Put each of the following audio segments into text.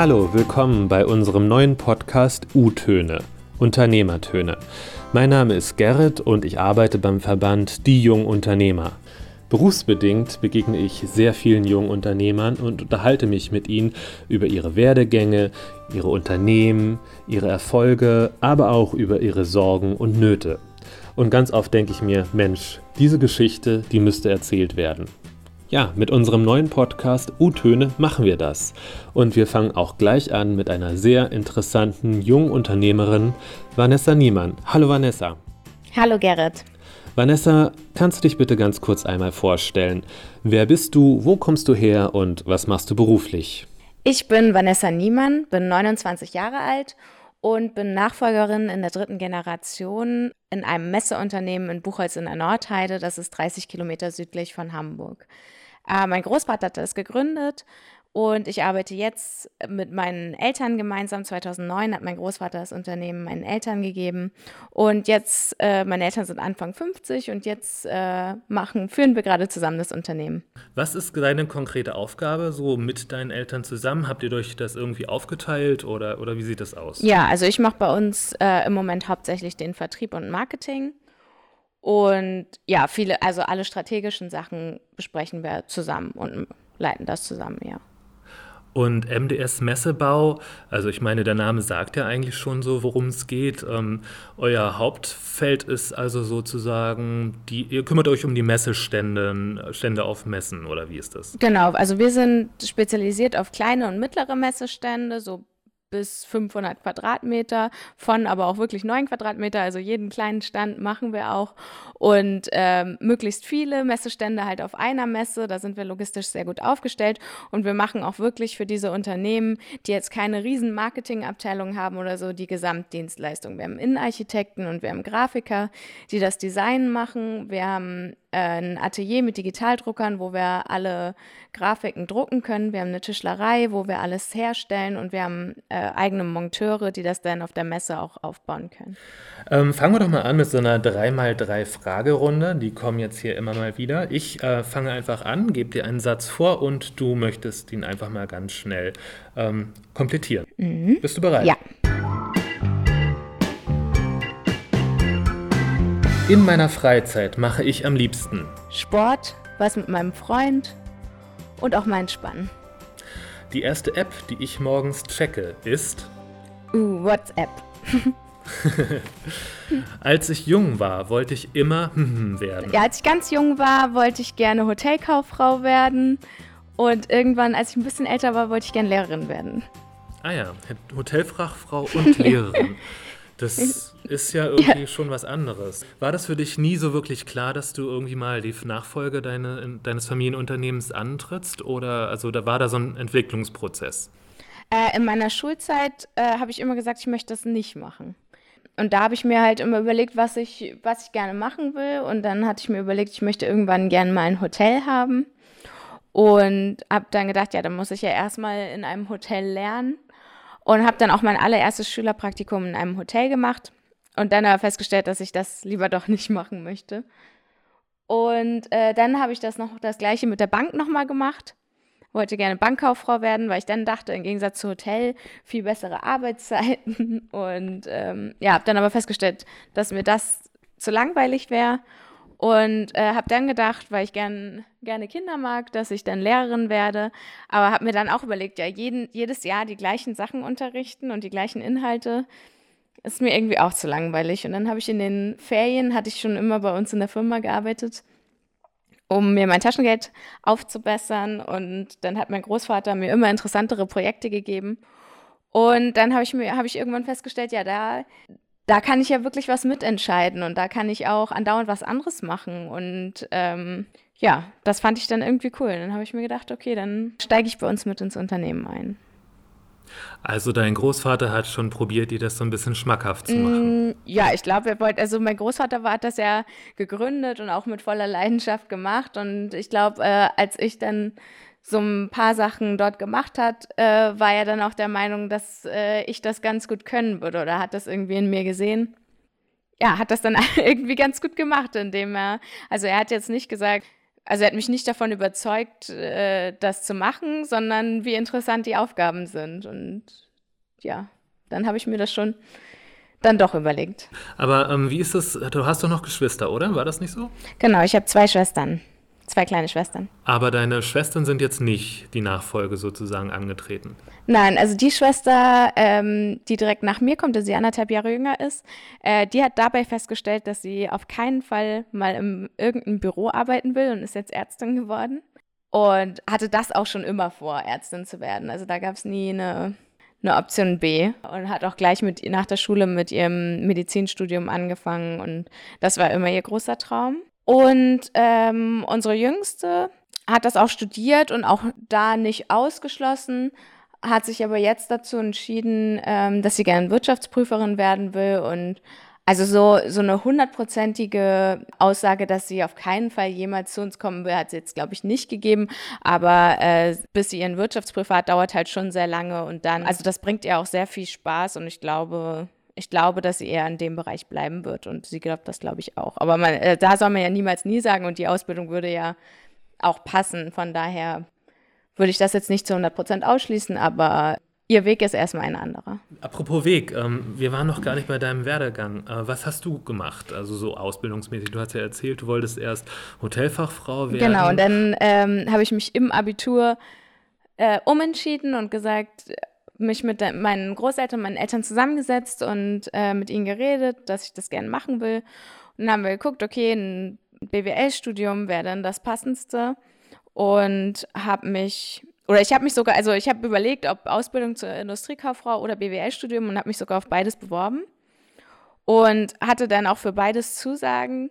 Hallo, willkommen bei unserem neuen Podcast U-Töne, Unternehmertöne. Mein Name ist Gerrit und ich arbeite beim Verband Die Jungen Unternehmer. Berufsbedingt begegne ich sehr vielen jungen Unternehmern und unterhalte mich mit ihnen über ihre Werdegänge, ihre Unternehmen, ihre Erfolge, aber auch über ihre Sorgen und Nöte. Und ganz oft denke ich mir, Mensch, diese Geschichte, die müsste erzählt werden. Ja, mit unserem neuen Podcast U-Töne machen wir das. Und wir fangen auch gleich an mit einer sehr interessanten jungen Unternehmerin, Vanessa Niemann. Hallo Vanessa. Hallo Gerrit. Vanessa, kannst du dich bitte ganz kurz einmal vorstellen? Wer bist du, wo kommst du her und was machst du beruflich? Ich bin Vanessa Niemann, bin 29 Jahre alt und bin Nachfolgerin in der dritten Generation in einem Messeunternehmen in Buchholz in der Nordheide. Das ist 30 Kilometer südlich von Hamburg. Äh, mein Großvater hat das gegründet und ich arbeite jetzt mit meinen Eltern gemeinsam. 2009 hat mein Großvater das Unternehmen meinen Eltern gegeben. Und jetzt, äh, meine Eltern sind Anfang 50 und jetzt äh, machen, führen wir gerade zusammen das Unternehmen. Was ist deine konkrete Aufgabe so mit deinen Eltern zusammen? Habt ihr euch das irgendwie aufgeteilt oder, oder wie sieht das aus? Ja, also ich mache bei uns äh, im Moment hauptsächlich den Vertrieb und Marketing. Und ja, viele, also alle strategischen Sachen besprechen wir zusammen und leiten das zusammen, ja. Und MDS Messebau, also ich meine, der Name sagt ja eigentlich schon so, worum es geht. Ähm, euer Hauptfeld ist also sozusagen, die, ihr kümmert euch um die Messestände, Stände auf Messen oder wie ist das? Genau, also wir sind spezialisiert auf kleine und mittlere Messestände, so bis 500 Quadratmeter, von aber auch wirklich 9 Quadratmeter, also jeden kleinen Stand machen wir auch. Und ähm, möglichst viele Messestände halt auf einer Messe, da sind wir logistisch sehr gut aufgestellt. Und wir machen auch wirklich für diese Unternehmen, die jetzt keine riesen Marketingabteilung haben oder so, die Gesamtdienstleistung. Wir haben Innenarchitekten und wir haben Grafiker, die das Design machen, wir haben ein Atelier mit Digitaldruckern, wo wir alle Grafiken drucken können. Wir haben eine Tischlerei, wo wir alles herstellen und wir haben äh, eigene Monteure, die das dann auf der Messe auch aufbauen können. Ähm, fangen wir doch mal an mit so einer 3x3 Fragerunde. Die kommen jetzt hier immer mal wieder. Ich äh, fange einfach an, gebe dir einen Satz vor und du möchtest ihn einfach mal ganz schnell ähm, komplettieren. Mhm. Bist du bereit? Ja. In meiner Freizeit mache ich am liebsten Sport, was mit meinem Freund und auch mal entspannen. Die erste App, die ich morgens checke, ist uh, WhatsApp. als ich jung war, wollte ich immer werden. Ja, als ich ganz jung war, wollte ich gerne Hotelkauffrau werden. Und irgendwann, als ich ein bisschen älter war, wollte ich gerne Lehrerin werden. Ah ja, Hotelfachfrau und Lehrerin. Das ist ja irgendwie ja. schon was anderes. War das für dich nie so wirklich klar, dass du irgendwie mal die Nachfolge deine, deines Familienunternehmens antrittst? Oder also da war da so ein Entwicklungsprozess? Äh, in meiner Schulzeit äh, habe ich immer gesagt, ich möchte das nicht machen. Und da habe ich mir halt immer überlegt, was ich, was ich gerne machen will. Und dann hatte ich mir überlegt, ich möchte irgendwann gerne mal ein Hotel haben. Und habe dann gedacht, ja, dann muss ich ja erstmal in einem Hotel lernen und habe dann auch mein allererstes Schülerpraktikum in einem Hotel gemacht und dann aber festgestellt, dass ich das lieber doch nicht machen möchte. Und äh, dann habe ich das noch das gleiche mit der Bank nochmal gemacht. Wollte gerne Bankkauffrau werden, weil ich dann dachte, im Gegensatz zu Hotel viel bessere Arbeitszeiten. Und ähm, ja, habe dann aber festgestellt, dass mir das zu langweilig wäre und äh, habe dann gedacht, weil ich gern, gerne Kinder mag, dass ich dann Lehrerin werde. Aber habe mir dann auch überlegt, ja, jeden, jedes Jahr die gleichen Sachen unterrichten und die gleichen Inhalte ist mir irgendwie auch zu langweilig. Und dann habe ich in den Ferien, hatte ich schon immer bei uns in der Firma gearbeitet, um mir mein Taschengeld aufzubessern. Und dann hat mein Großvater mir immer interessantere Projekte gegeben. Und dann habe ich mir, ich irgendwann festgestellt, ja, da, da kann ich ja wirklich was mitentscheiden und da kann ich auch andauernd was anderes machen. Und ähm, ja, das fand ich dann irgendwie cool. Dann habe ich mir gedacht, okay, dann steige ich bei uns mit ins Unternehmen ein. Also dein Großvater hat schon probiert, dir das so ein bisschen schmackhaft zu machen. Mm, ja, ich glaube, er wollte, also mein Großvater war, hat das ja gegründet und auch mit voller Leidenschaft gemacht. Und ich glaube, äh, als ich dann so ein paar Sachen dort gemacht hat, äh, war er dann auch der Meinung, dass äh, ich das ganz gut können würde oder hat das irgendwie in mir gesehen. Ja, hat das dann irgendwie ganz gut gemacht, indem er, also er hat jetzt nicht gesagt, also er hat mich nicht davon überzeugt, äh, das zu machen, sondern wie interessant die Aufgaben sind. Und ja, dann habe ich mir das schon dann doch überlegt. Aber ähm, wie ist das? Du hast doch noch Geschwister, oder? War das nicht so? Genau, ich habe zwei Schwestern. Zwei kleine Schwestern. Aber deine Schwestern sind jetzt nicht die Nachfolge sozusagen angetreten? Nein, also die Schwester, ähm, die direkt nach mir kommt, die sie anderthalb Jahre jünger ist, äh, die hat dabei festgestellt, dass sie auf keinen Fall mal im irgendeinem Büro arbeiten will und ist jetzt Ärztin geworden. Und hatte das auch schon immer vor, Ärztin zu werden. Also da gab es nie eine, eine Option B und hat auch gleich mit nach der Schule mit ihrem Medizinstudium angefangen und das war immer ihr großer Traum. Und ähm, unsere Jüngste hat das auch studiert und auch da nicht ausgeschlossen, hat sich aber jetzt dazu entschieden, ähm, dass sie gerne Wirtschaftsprüferin werden will und also so, so eine hundertprozentige Aussage, dass sie auf keinen Fall jemals zu uns kommen will, hat sie jetzt, glaube ich, nicht gegeben. Aber äh, bis sie ihren Wirtschaftsprüfer hat, dauert halt schon sehr lange. Und dann, also das bringt ihr auch sehr viel Spaß und ich glaube, ich glaube, dass sie eher in dem Bereich bleiben wird und sie glaubt das, glaube ich, auch. Aber man, äh, da soll man ja niemals nie sagen und die Ausbildung würde ja auch passen. Von daher würde ich das jetzt nicht zu 100 Prozent ausschließen, aber ihr Weg ist erstmal ein anderer. Apropos Weg, ähm, wir waren noch gar nicht bei deinem Werdegang. Äh, was hast du gemacht? Also so ausbildungsmäßig, du hast ja erzählt, du wolltest erst Hotelfachfrau werden. Genau, und dann ähm, habe ich mich im Abitur äh, umentschieden und gesagt, mich mit meinen Großeltern, meinen Eltern zusammengesetzt und äh, mit ihnen geredet, dass ich das gerne machen will. Und dann haben wir geguckt, okay, ein BWL-Studium wäre dann das passendste. Und habe mich oder ich habe mich sogar, also ich habe überlegt, ob Ausbildung zur Industriekauffrau oder BWL-Studium und habe mich sogar auf beides beworben. Und hatte dann auch für beides Zusagen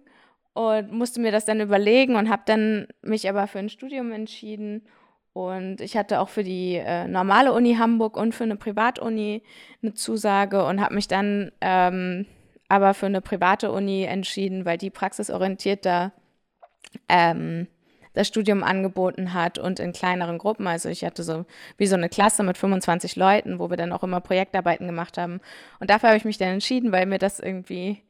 und musste mir das dann überlegen und habe dann mich aber für ein Studium entschieden und ich hatte auch für die äh, normale Uni Hamburg und für eine Privatuni eine Zusage und habe mich dann ähm, aber für eine private Uni entschieden, weil die praxisorientierter ähm, das Studium angeboten hat und in kleineren Gruppen. Also ich hatte so wie so eine Klasse mit 25 Leuten, wo wir dann auch immer Projektarbeiten gemacht haben. Und dafür habe ich mich dann entschieden, weil mir das irgendwie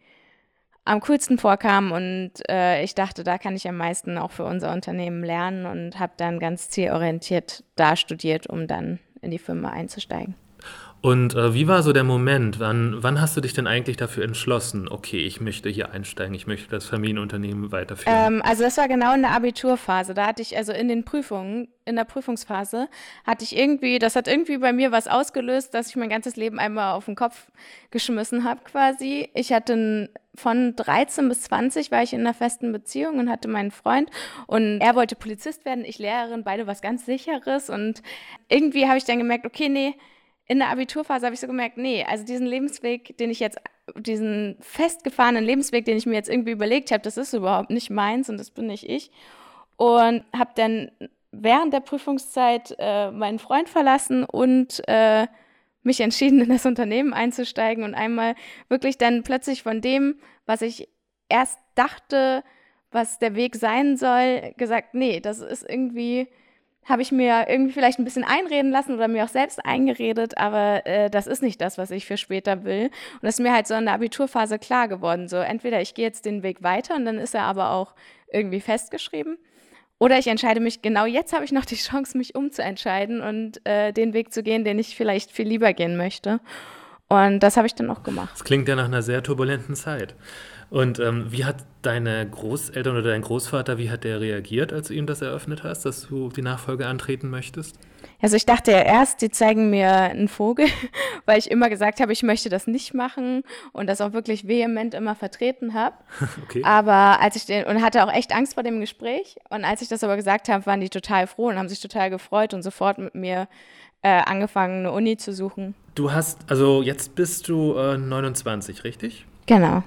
am coolsten vorkam und äh, ich dachte, da kann ich am meisten auch für unser Unternehmen lernen und habe dann ganz zielorientiert da studiert, um dann in die Firma einzusteigen. Und äh, wie war so der Moment? Wann, wann hast du dich denn eigentlich dafür entschlossen, okay, ich möchte hier einsteigen, ich möchte das Familienunternehmen weiterführen? Ähm, also das war genau in der Abiturphase. Da hatte ich, also in den Prüfungen, in der Prüfungsphase, hatte ich irgendwie, das hat irgendwie bei mir was ausgelöst, dass ich mein ganzes Leben einmal auf den Kopf geschmissen habe quasi. Ich hatte von 13 bis 20 war ich in einer festen Beziehung und hatte meinen Freund und er wollte Polizist werden, ich Lehrerin, beide was ganz sicheres und irgendwie habe ich dann gemerkt, okay, nee, in der Abiturphase habe ich so gemerkt, nee, also diesen Lebensweg, den ich jetzt, diesen festgefahrenen Lebensweg, den ich mir jetzt irgendwie überlegt habe, das ist überhaupt nicht meins und das bin nicht ich. Und habe dann während der Prüfungszeit äh, meinen Freund verlassen und äh, mich entschieden, in das Unternehmen einzusteigen und einmal wirklich dann plötzlich von dem, was ich erst dachte, was der Weg sein soll, gesagt, nee, das ist irgendwie habe ich mir irgendwie vielleicht ein bisschen einreden lassen oder mir auch selbst eingeredet, aber äh, das ist nicht das, was ich für später will. Und das ist mir halt so in der Abiturphase klar geworden. So, entweder ich gehe jetzt den Weg weiter und dann ist er aber auch irgendwie festgeschrieben. Oder ich entscheide mich, genau jetzt habe ich noch die Chance, mich umzuentscheiden und äh, den Weg zu gehen, den ich vielleicht viel lieber gehen möchte. Und das habe ich dann auch gemacht. Das klingt ja nach einer sehr turbulenten Zeit. Und ähm, wie hat deine Großeltern oder dein Großvater, wie hat der reagiert, als du ihm das eröffnet hast, dass du die Nachfolge antreten möchtest? Also ich dachte ja erst, die zeigen mir einen Vogel, weil ich immer gesagt habe, ich möchte das nicht machen und das auch wirklich vehement immer vertreten habe. Okay. Aber als ich den und hatte auch echt Angst vor dem Gespräch und als ich das aber gesagt habe, waren die total froh und haben sich total gefreut und sofort mit mir äh, angefangen, eine Uni zu suchen. Du hast, also jetzt bist du äh, 29, richtig? Genau.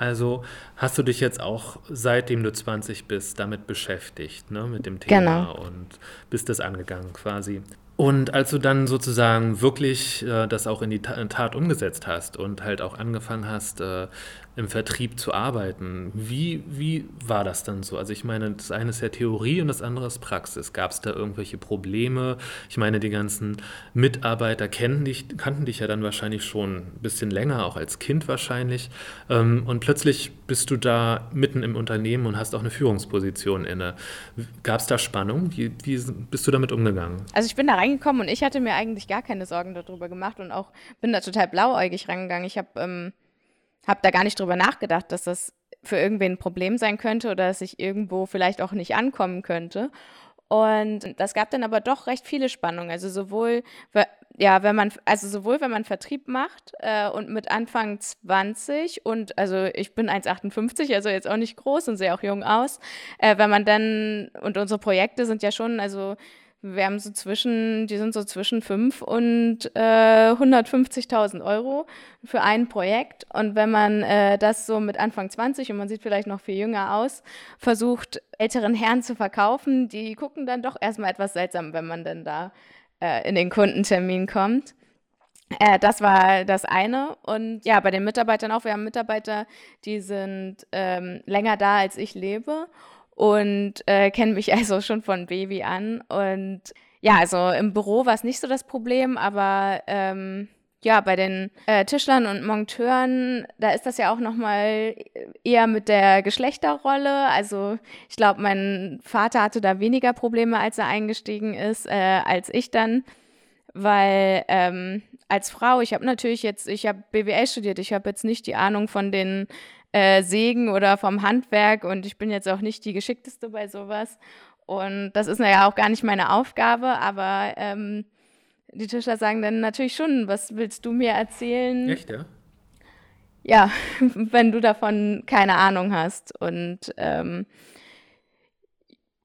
Also hast du dich jetzt auch, seitdem du 20 bist, damit beschäftigt, ne, mit dem Thema genau. und bist das angegangen quasi. Und als du dann sozusagen wirklich äh, das auch in die Tat umgesetzt hast und halt auch angefangen hast, äh, im Vertrieb zu arbeiten. Wie, wie war das dann so? Also ich meine, das eine ist ja Theorie und das andere ist Praxis. Gab es da irgendwelche Probleme? Ich meine, die ganzen Mitarbeiter kennen dich, kannten dich ja dann wahrscheinlich schon ein bisschen länger, auch als Kind wahrscheinlich. Ähm, und plötzlich bist du da mitten im Unternehmen und hast auch eine Führungsposition inne. Gab es da Spannung? Wie, wie bist du damit umgegangen? Also ich bin da reingekommen und ich hatte mir eigentlich gar keine Sorgen darüber gemacht und auch bin da total blauäugig rangegangen. Ich habe ähm, hab da gar nicht drüber nachgedacht, dass das für irgendwen ein Problem sein könnte oder dass ich irgendwo vielleicht auch nicht ankommen könnte. Und das gab dann aber doch recht viele Spannungen. Also sowohl, ja, wenn man, also sowohl wenn man Vertrieb macht äh, und mit Anfang 20 und also ich bin 1,58, also jetzt auch nicht groß und sehe auch jung aus, äh, wenn man dann, und unsere Projekte sind ja schon, also wir haben so zwischen, die sind so zwischen 5 und äh, 150.000 Euro für ein Projekt. Und wenn man äh, das so mit Anfang 20 und man sieht vielleicht noch viel jünger aus, versucht, älteren Herren zu verkaufen, die gucken dann doch erstmal etwas seltsam, wenn man dann da äh, in den Kundentermin kommt. Äh, das war das eine. Und ja, bei den Mitarbeitern auch. Wir haben Mitarbeiter, die sind ähm, länger da, als ich lebe und äh, kennen mich also schon von Baby an. Und ja, also im Büro war es nicht so das Problem, aber ähm, ja, bei den äh, Tischlern und Monteuren, da ist das ja auch nochmal eher mit der Geschlechterrolle. Also ich glaube, mein Vater hatte da weniger Probleme, als er eingestiegen ist, äh, als ich dann, weil ähm, als Frau, ich habe natürlich jetzt, ich habe BWL studiert, ich habe jetzt nicht die Ahnung von den äh, Segen oder vom Handwerk und ich bin jetzt auch nicht die geschickteste bei sowas. Und das ist ja auch gar nicht meine Aufgabe, aber ähm, die Tischler sagen dann natürlich schon, was willst du mir erzählen? Echt, ja? Ja, wenn du davon keine Ahnung hast. Und ähm,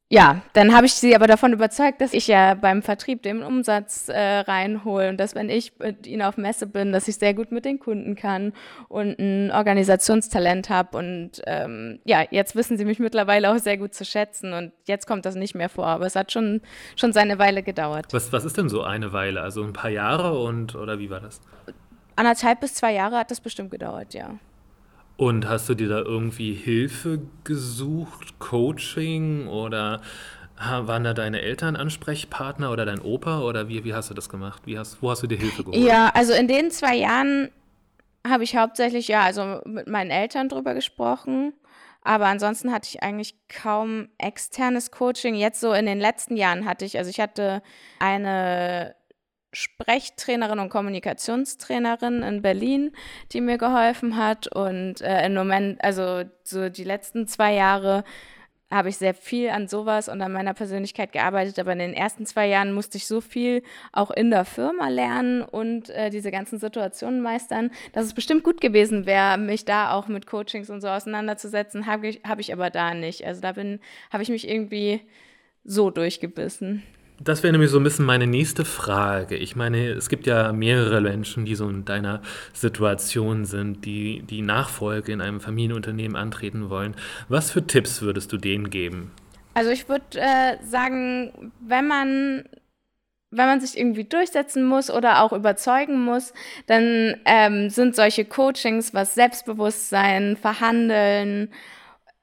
ja, dann habe ich sie aber davon überzeugt, dass ich ja beim Vertrieb den Umsatz äh, reinhole und dass wenn ich mit ihnen auf Messe bin, dass ich sehr gut mit den Kunden kann und ein Organisationstalent habe. Und ähm, ja, jetzt wissen sie mich mittlerweile auch sehr gut zu schätzen und jetzt kommt das nicht mehr vor. Aber es hat schon, schon seine Weile gedauert. Was, was ist denn so eine Weile? Also ein paar Jahre und oder wie war das? Anderthalb bis zwei Jahre hat das bestimmt gedauert, ja. Und hast du dir da irgendwie Hilfe gesucht, Coaching oder waren da deine Eltern Ansprechpartner oder dein Opa oder wie, wie hast du das gemacht? Wie hast, wo hast du dir Hilfe geholt? Ja, also in den zwei Jahren habe ich hauptsächlich, ja, also mit meinen Eltern drüber gesprochen. Aber ansonsten hatte ich eigentlich kaum externes Coaching. Jetzt so in den letzten Jahren hatte ich, also ich hatte eine Sprechtrainerin und Kommunikationstrainerin in Berlin, die mir geholfen hat. Und äh, im Moment, also so die letzten zwei Jahre, habe ich sehr viel an sowas und an meiner Persönlichkeit gearbeitet, aber in den ersten zwei Jahren musste ich so viel auch in der Firma lernen und äh, diese ganzen Situationen meistern, dass es bestimmt gut gewesen wäre, mich da auch mit Coachings und so auseinanderzusetzen, habe ich, hab ich aber da nicht. Also da habe ich mich irgendwie so durchgebissen. Das wäre nämlich so ein bisschen meine nächste Frage. Ich meine, es gibt ja mehrere Menschen, die so in deiner Situation sind, die die Nachfolge in einem Familienunternehmen antreten wollen. Was für Tipps würdest du denen geben? Also ich würde äh, sagen, wenn man wenn man sich irgendwie durchsetzen muss oder auch überzeugen muss, dann ähm, sind solche Coachings, was Selbstbewusstsein, Verhandeln,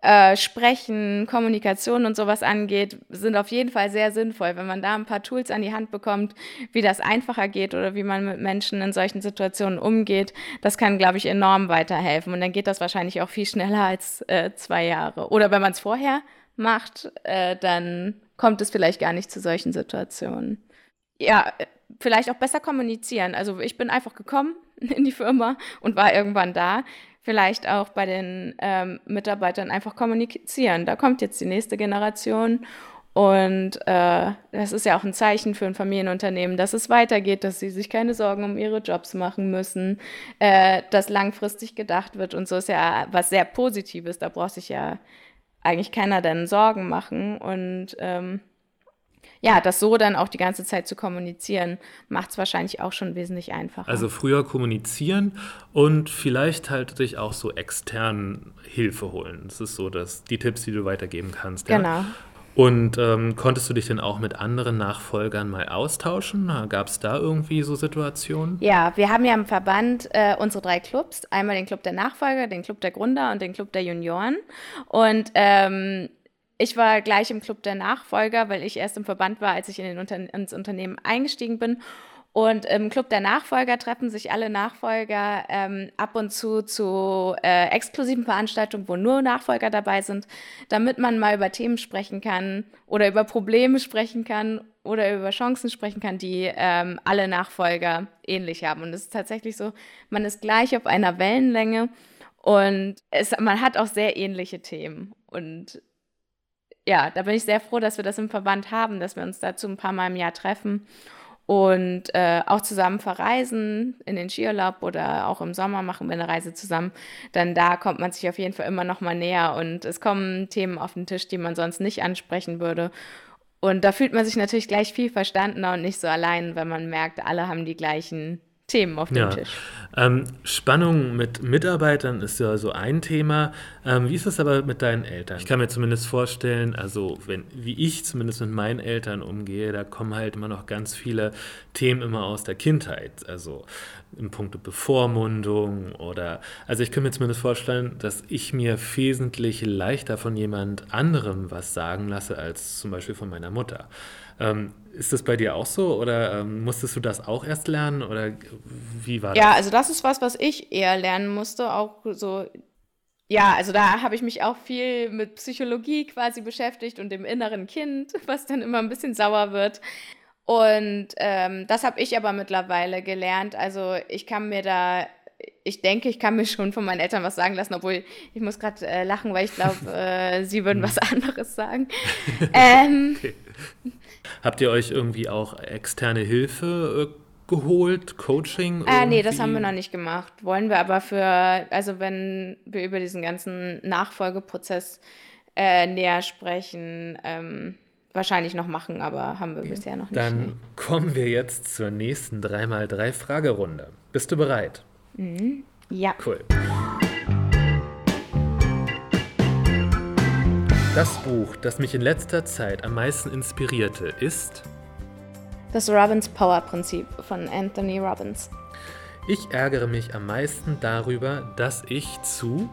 äh, Sprechen, Kommunikation und sowas angeht, sind auf jeden Fall sehr sinnvoll. Wenn man da ein paar Tools an die Hand bekommt, wie das einfacher geht oder wie man mit Menschen in solchen Situationen umgeht, das kann, glaube ich, enorm weiterhelfen. Und dann geht das wahrscheinlich auch viel schneller als äh, zwei Jahre. Oder wenn man es vorher macht, äh, dann kommt es vielleicht gar nicht zu solchen Situationen. Ja, vielleicht auch besser kommunizieren. Also ich bin einfach gekommen in die Firma und war irgendwann da vielleicht auch bei den ähm, Mitarbeitern einfach kommunizieren. Da kommt jetzt die nächste Generation und äh, das ist ja auch ein Zeichen für ein Familienunternehmen, dass es weitergeht, dass sie sich keine Sorgen um ihre Jobs machen müssen, äh, dass langfristig gedacht wird und so ist ja was sehr Positives. Da braucht sich ja eigentlich keiner dann Sorgen machen und ähm, ja, das so dann auch die ganze Zeit zu kommunizieren, macht es wahrscheinlich auch schon wesentlich einfacher. Also früher kommunizieren und vielleicht halt sich auch so extern Hilfe holen. Das ist so dass die Tipps, die du weitergeben kannst. Ja? Genau. Und ähm, konntest du dich denn auch mit anderen Nachfolgern mal austauschen? Gab es da irgendwie so Situationen? Ja, wir haben ja im Verband äh, unsere drei Clubs. Einmal den Club der Nachfolger, den Club der Gründer und den Club der Junioren. Und ähm, ich war gleich im Club der Nachfolger, weil ich erst im Verband war, als ich in den Unter ins Unternehmen eingestiegen bin. Und im Club der Nachfolger treffen sich alle Nachfolger ähm, ab und zu zu äh, exklusiven Veranstaltungen, wo nur Nachfolger dabei sind, damit man mal über Themen sprechen kann oder über Probleme sprechen kann oder über Chancen sprechen kann, die ähm, alle Nachfolger ähnlich haben. Und es ist tatsächlich so, man ist gleich auf einer Wellenlänge und es, man hat auch sehr ähnliche Themen. Und ja, da bin ich sehr froh, dass wir das im Verband haben, dass wir uns dazu ein paar Mal im Jahr treffen und äh, auch zusammen verreisen in den Skiurlaub oder auch im Sommer machen wir eine Reise zusammen, dann da kommt man sich auf jeden Fall immer noch mal näher und es kommen Themen auf den Tisch, die man sonst nicht ansprechen würde. Und da fühlt man sich natürlich gleich viel verstandener und nicht so allein, wenn man merkt, alle haben die gleichen Themen auf dem ja. Tisch. Ähm, Spannung mit Mitarbeitern ist ja so ein Thema. Ähm, wie ist es aber mit deinen Eltern? Ich kann mir zumindest vorstellen, also wenn, wie ich zumindest mit meinen Eltern umgehe, da kommen halt immer noch ganz viele Themen immer aus der Kindheit. Also im Punkt Bevormundung oder, also ich kann mir zumindest vorstellen, dass ich mir wesentlich leichter von jemand anderem was sagen lasse, als zum Beispiel von meiner Mutter. Ähm, ist das bei dir auch so oder ähm, musstest du das auch erst lernen oder wie war das? Ja, also das ist was, was ich eher lernen musste, auch so. Ja, also da habe ich mich auch viel mit Psychologie quasi beschäftigt und dem inneren Kind, was dann immer ein bisschen sauer wird. Und ähm, das habe ich aber mittlerweile gelernt. Also ich kann mir da ich denke, ich kann mir schon von meinen Eltern was sagen lassen, obwohl ich muss gerade äh, lachen, weil ich glaube, äh, sie würden was anderes sagen. ähm, okay. Habt ihr euch irgendwie auch externe Hilfe äh, geholt, Coaching? Äh, nee, das haben wir noch nicht gemacht. Wollen wir aber für, also wenn wir über diesen ganzen Nachfolgeprozess äh, näher sprechen, ähm, wahrscheinlich noch machen, aber haben wir bisher noch nicht. Dann kommen wir jetzt zur nächsten 3x3-Fragerunde. Bist du bereit? Mhm. Ja. Cool. Das Buch, das mich in letzter Zeit am meisten inspirierte, ist Das Robbins Power Prinzip von Anthony Robbins. Ich ärgere mich am meisten darüber, dass ich zu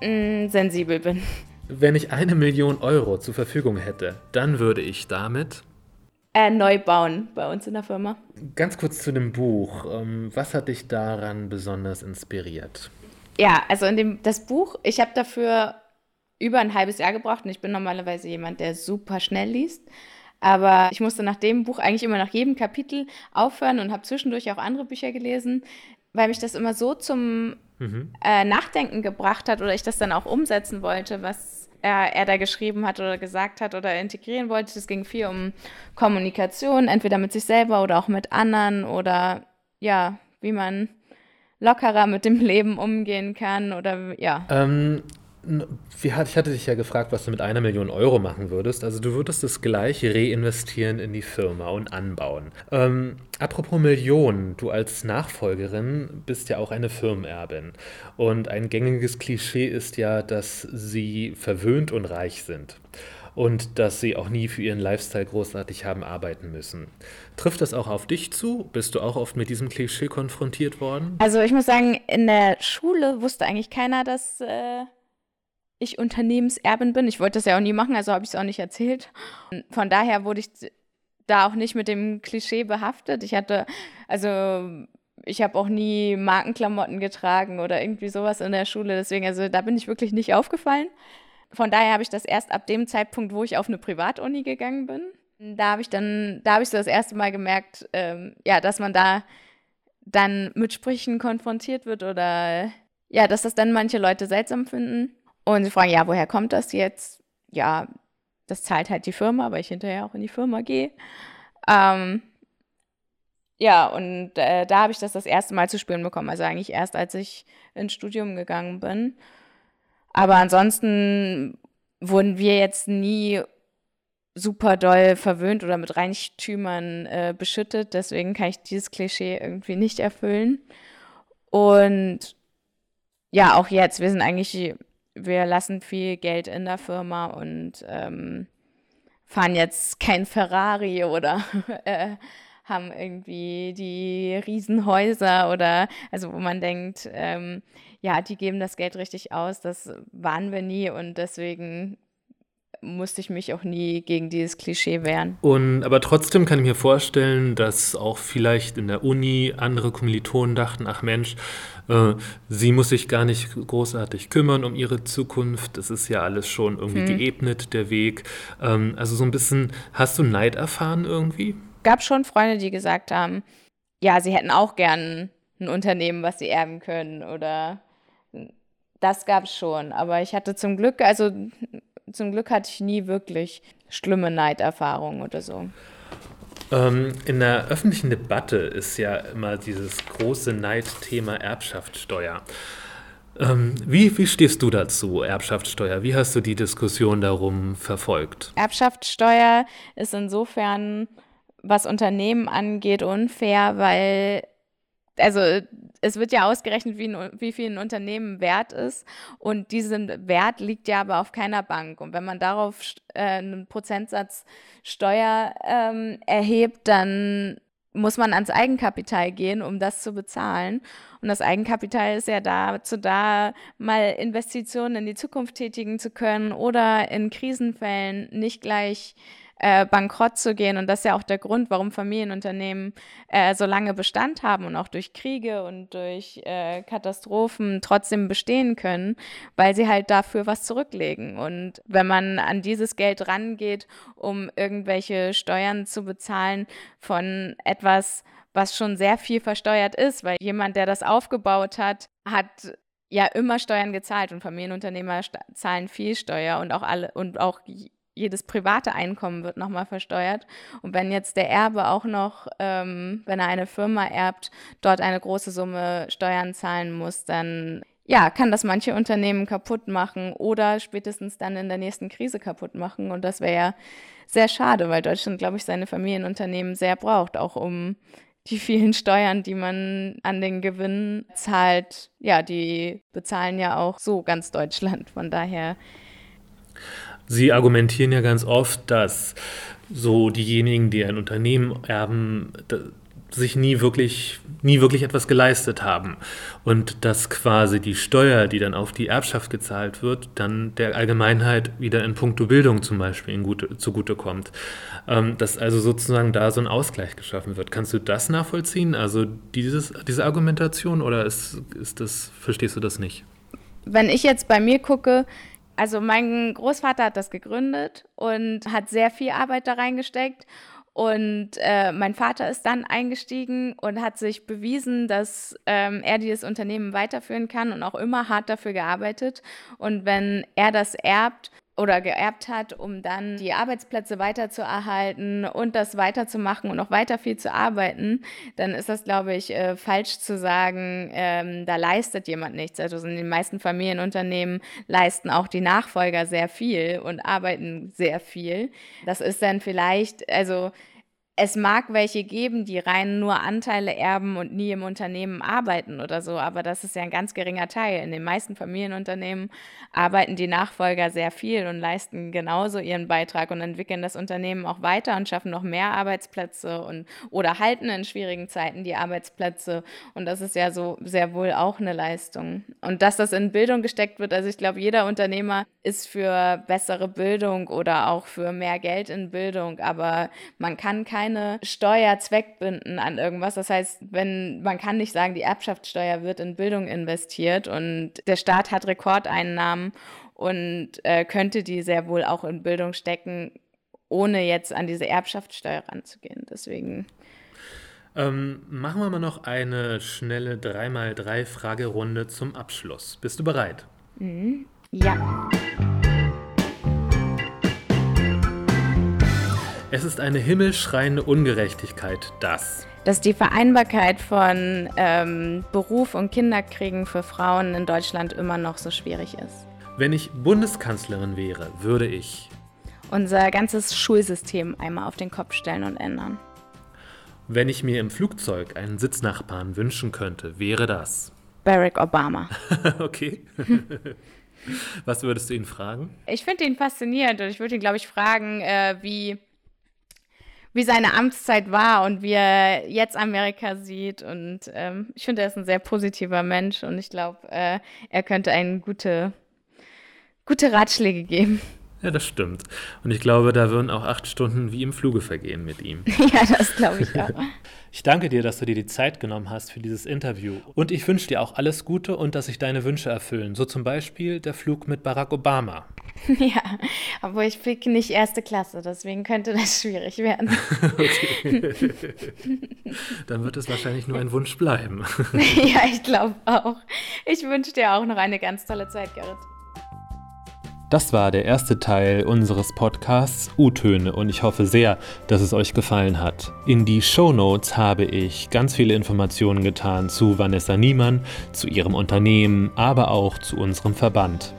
mm, sensibel bin. Wenn ich eine Million Euro zur Verfügung hätte, dann würde ich damit äh, neu bauen bei uns in der Firma. Ganz kurz zu dem Buch. Ähm, was hat dich daran besonders inspiriert? Ja, also in dem das Buch, ich habe dafür über ein halbes Jahr gebraucht und ich bin normalerweise jemand, der super schnell liest. Aber ich musste nach dem Buch eigentlich immer nach jedem Kapitel aufhören und habe zwischendurch auch andere Bücher gelesen, weil mich das immer so zum mhm. äh, Nachdenken gebracht hat oder ich das dann auch umsetzen wollte, was er, er, da geschrieben hat oder gesagt hat oder integrieren wollte. Es ging viel um Kommunikation, entweder mit sich selber oder auch mit anderen oder ja, wie man lockerer mit dem Leben umgehen kann oder ja. Ähm, ich hatte dich ja gefragt, was du mit einer Million Euro machen würdest. Also du würdest es gleich reinvestieren in die Firma und anbauen. Ähm, apropos Millionen, du als Nachfolgerin bist ja auch eine Firmenerbin. Und ein gängiges Klischee ist ja, dass sie verwöhnt und reich sind. Und dass sie auch nie für ihren Lifestyle großartig haben arbeiten müssen. Trifft das auch auf dich zu? Bist du auch oft mit diesem Klischee konfrontiert worden? Also ich muss sagen, in der Schule wusste eigentlich keiner, dass... Äh ich Unternehmenserbin bin. Ich wollte das ja auch nie machen, also habe ich es auch nicht erzählt. Von daher wurde ich da auch nicht mit dem Klischee behaftet. Ich hatte, also ich habe auch nie Markenklamotten getragen oder irgendwie sowas in der Schule. Deswegen, also da bin ich wirklich nicht aufgefallen. Von daher habe ich das erst ab dem Zeitpunkt, wo ich auf eine Privatuni gegangen bin. Da habe ich dann, da habe ich so das erste Mal gemerkt, ähm, ja, dass man da dann mit Sprüchen konfrontiert wird oder ja, dass das dann manche Leute seltsam finden. Und sie fragen, ja, woher kommt das jetzt? Ja, das zahlt halt die Firma, weil ich hinterher auch in die Firma gehe. Ähm, ja, und äh, da habe ich das das erste Mal zu spüren bekommen. Also eigentlich erst, als ich ins Studium gegangen bin. Aber ansonsten wurden wir jetzt nie super doll verwöhnt oder mit Reichtümern äh, beschüttet. Deswegen kann ich dieses Klischee irgendwie nicht erfüllen. Und ja, auch jetzt, wir sind eigentlich wir lassen viel Geld in der Firma und ähm, fahren jetzt kein Ferrari oder äh, haben irgendwie die Riesenhäuser oder also wo man denkt, ähm, ja, die geben das Geld richtig aus. Das waren wir nie und deswegen musste ich mich auch nie gegen dieses Klischee wehren. Und aber trotzdem kann ich mir vorstellen, dass auch vielleicht in der Uni andere Kommilitonen dachten, ach Mensch, äh, sie muss sich gar nicht großartig kümmern um ihre Zukunft. Das ist ja alles schon irgendwie hm. geebnet, der Weg. Ähm, also so ein bisschen, hast du Neid erfahren irgendwie? Gab schon Freunde, die gesagt haben, ja, sie hätten auch gern ein Unternehmen, was sie erben können oder das gab es schon. Aber ich hatte zum Glück, also zum Glück hatte ich nie wirklich schlimme Neiderfahrungen oder so. Ähm, in der öffentlichen Debatte ist ja immer dieses große Neidthema Erbschaftssteuer. Ähm, wie, wie stehst du dazu, Erbschaftssteuer? Wie hast du die Diskussion darum verfolgt? Erbschaftssteuer ist insofern, was Unternehmen angeht, unfair, weil also es wird ja ausgerechnet, wie, ein, wie viel ein Unternehmen wert ist. Und diesen Wert liegt ja aber auf keiner Bank. Und wenn man darauf äh, einen Prozentsatz Steuer ähm, erhebt, dann muss man ans Eigenkapital gehen, um das zu bezahlen. Und das Eigenkapital ist ja dazu da, mal Investitionen in die Zukunft tätigen zu können oder in Krisenfällen nicht gleich äh, bankrott zu gehen. Und das ist ja auch der Grund, warum Familienunternehmen äh, so lange Bestand haben und auch durch Kriege und durch äh, Katastrophen trotzdem bestehen können, weil sie halt dafür was zurücklegen. Und wenn man an dieses Geld rangeht, um irgendwelche Steuern zu bezahlen von etwas, was schon sehr viel versteuert ist, weil jemand, der das aufgebaut hat, hat ja immer Steuern gezahlt und Familienunternehmer zahlen viel Steuer und auch alle und auch jedes private Einkommen wird nochmal versteuert. Und wenn jetzt der Erbe auch noch, ähm, wenn er eine Firma erbt, dort eine große Summe Steuern zahlen muss, dann ja, kann das manche Unternehmen kaputt machen oder spätestens dann in der nächsten Krise kaputt machen. Und das wäre ja sehr schade, weil Deutschland, glaube ich, seine Familienunternehmen sehr braucht, auch um die vielen Steuern, die man an den Gewinn zahlt, ja, die bezahlen ja auch so ganz Deutschland. Von daher Sie argumentieren ja ganz oft, dass so diejenigen, die ein Unternehmen erben, sich nie wirklich, nie wirklich etwas geleistet haben. Und dass quasi die Steuer, die dann auf die Erbschaft gezahlt wird, dann der Allgemeinheit wieder in puncto Bildung zum Beispiel in gute, zugutekommt. Ähm, dass also sozusagen da so ein Ausgleich geschaffen wird. Kannst du das nachvollziehen? Also dieses, diese Argumentation oder ist, ist das, verstehst du das nicht? Wenn ich jetzt bei mir gucke, also mein Großvater hat das gegründet und hat sehr viel Arbeit da reingesteckt. Und äh, mein Vater ist dann eingestiegen und hat sich bewiesen, dass ähm, er dieses Unternehmen weiterführen kann und auch immer hart dafür gearbeitet. Und wenn er das erbt, oder geerbt hat, um dann die Arbeitsplätze weiterzuerhalten und das weiterzumachen und noch weiter viel zu arbeiten, dann ist das, glaube ich, äh, falsch zu sagen, ähm, da leistet jemand nichts. Also in den meisten Familienunternehmen leisten auch die Nachfolger sehr viel und arbeiten sehr viel. Das ist dann vielleicht, also es mag welche geben, die rein nur Anteile erben und nie im Unternehmen arbeiten oder so, aber das ist ja ein ganz geringer Teil. In den meisten Familienunternehmen arbeiten die Nachfolger sehr viel und leisten genauso ihren Beitrag und entwickeln das Unternehmen auch weiter und schaffen noch mehr Arbeitsplätze und oder halten in schwierigen Zeiten die Arbeitsplätze und das ist ja so sehr wohl auch eine Leistung. Und dass das in Bildung gesteckt wird, also ich glaube, jeder Unternehmer ist für bessere Bildung oder auch für mehr Geld in Bildung, aber man kann kein keine Steuer zweckbinden an irgendwas. Das heißt, wenn man kann nicht sagen, die Erbschaftssteuer wird in Bildung investiert und der Staat hat Rekordeinnahmen und äh, könnte die sehr wohl auch in Bildung stecken, ohne jetzt an diese Erbschaftssteuer ranzugehen. Deswegen. Ähm, machen wir mal noch eine schnelle 3x3-Fragerunde zum Abschluss. Bist du bereit? Mhm. Ja. Es ist eine himmelschreiende Ungerechtigkeit, dass dass die Vereinbarkeit von ähm, Beruf und Kinderkriegen für Frauen in Deutschland immer noch so schwierig ist. Wenn ich Bundeskanzlerin wäre, würde ich unser ganzes Schulsystem einmal auf den Kopf stellen und ändern. Wenn ich mir im Flugzeug einen Sitznachbarn wünschen könnte, wäre das Barack Obama. okay. Was würdest du ihn fragen? Ich finde ihn faszinierend und ich würde ihn, glaube ich, fragen, äh, wie, wie seine Amtszeit war und wie er jetzt Amerika sieht. Und ähm, ich finde, er ist ein sehr positiver Mensch und ich glaube, äh, er könnte einen gute, gute Ratschläge geben. Ja, das stimmt. Und ich glaube, da würden auch acht Stunden wie im Fluge vergehen mit ihm. ja, das glaube ich auch. Ich danke dir, dass du dir die Zeit genommen hast für dieses Interview. Und ich wünsche dir auch alles Gute und dass sich deine Wünsche erfüllen. So zum Beispiel der Flug mit Barack Obama. Ja, aber ich fliege nicht erste Klasse, deswegen könnte das schwierig werden. okay. Dann wird es wahrscheinlich nur ein Wunsch bleiben. ja, ich glaube auch. Ich wünsche dir auch noch eine ganz tolle Zeit, Gerrit. Das war der erste Teil unseres Podcasts U-Töne und ich hoffe sehr, dass es euch gefallen hat. In die Show Notes habe ich ganz viele Informationen getan zu Vanessa Niemann, zu ihrem Unternehmen, aber auch zu unserem Verband.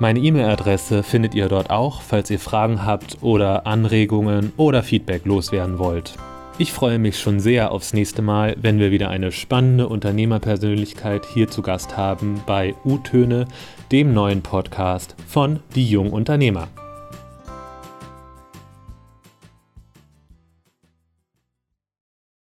Meine E-Mail-Adresse findet ihr dort auch, falls ihr Fragen habt oder Anregungen oder Feedback loswerden wollt. Ich freue mich schon sehr aufs nächste Mal, wenn wir wieder eine spannende Unternehmerpersönlichkeit hier zu Gast haben bei U-Töne, dem neuen Podcast von Die Jungunternehmer.